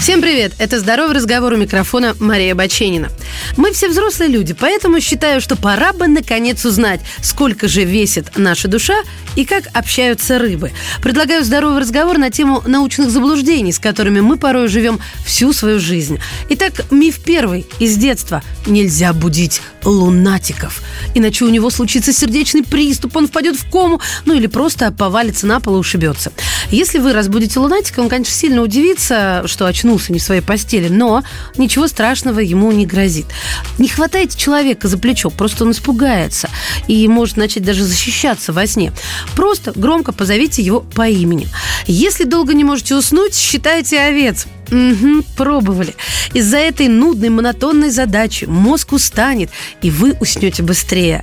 Всем привет! Это «Здоровый разговор» у микрофона Мария Баченина. Мы все взрослые люди, поэтому считаю, что пора бы наконец узнать, сколько же весит наша душа и как общаются рыбы. Предлагаю здоровый разговор на тему научных заблуждений, с которыми мы порой живем всю свою жизнь. Итак, миф первый из детства. Нельзя будить лунатиков. Иначе у него случится сердечный приступ, он впадет в кому, ну или просто повалится на пол и ушибется. Если вы разбудите лунатика, он, конечно, сильно удивится, что очнулся не в своей постели, но ничего страшного ему не грозит. Не хватайте человека за плечо, просто он испугается и может начать даже защищаться во сне. Просто громко позовите его по имени. Если долго не можете уснуть, считайте овец. Угу, пробовали. Из-за этой нудной, монотонной задачи мозг устанет, и вы уснете быстрее.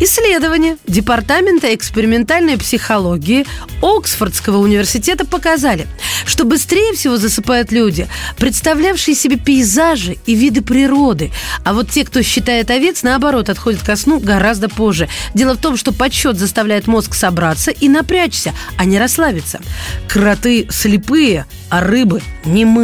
Исследования Департамента экспериментальной психологии Оксфордского университета показали, что быстрее всего засыпают люди, представлявшие себе пейзажи и виды природы. А вот те, кто считает овец, наоборот, отходят ко сну гораздо позже. Дело в том, что подсчет заставляет мозг собраться и напрячься, а не расслабиться. Кроты слепые, а рыбы немые.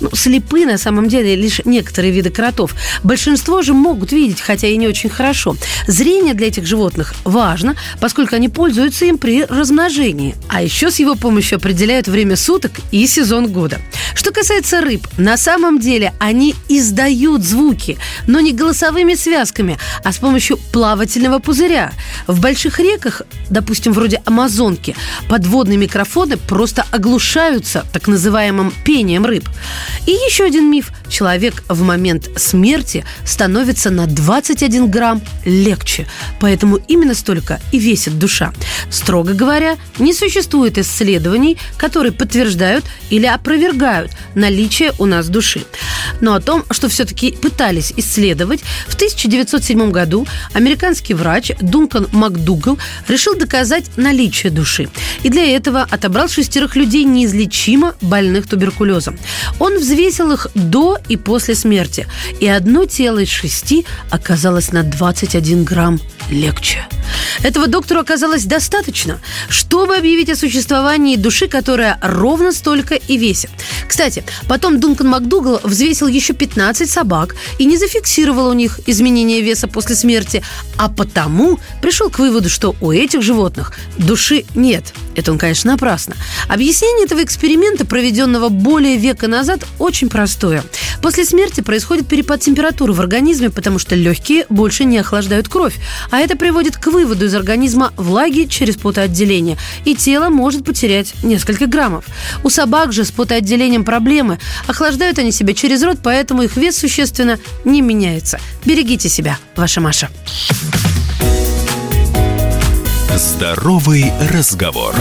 Ну, слепы на самом деле лишь некоторые виды кротов. Большинство же могут видеть, хотя и не очень хорошо. Зрение для этих животных важно, поскольку они пользуются им при размножении. А еще с его помощью определяют время суток и сезон года. Что касается рыб, на самом деле они издают звуки, но не голосовыми связками, а с помощью плавательного пузыря. В больших реках, допустим, вроде Амазонки, подводные микрофоны просто оглушаются так называемым пением рыб. И еще один миф. Человек в момент смерти становится на 21 грамм легче. Поэтому именно столько и весит душа. Строго говоря, не существует исследований, которые подтверждают или опровергают наличие у нас души. Но о том, что все-таки пытались исследовать, в 1907 году американский врач Дункан МакДугал решил доказать наличие души. И для этого отобрал шестерых людей неизлечимо больных туберкулезом. Он взвесил их до и после смерти, и одно тело из шести оказалось на 21 грамм легче. Этого доктору оказалось достаточно, чтобы объявить о существовании души, которая ровно столько и весит. Кстати, потом Дункан МакДугал взвесил еще 15 собак и не зафиксировал у них изменения веса после смерти, а потому пришел к выводу, что у этих животных души нет. Это он, конечно, напрасно. Объяснение этого эксперимента, проведенного более века назад, очень простое. После смерти происходит перепад температуры в организме, потому что легкие больше не охлаждают кровь, это приводит к выводу из организма влаги через потоотделение, и тело может потерять несколько граммов. У собак же с потоотделением проблемы. Охлаждают они себя через рот, поэтому их вес существенно не меняется. Берегите себя, ваша Маша. Здоровый разговор.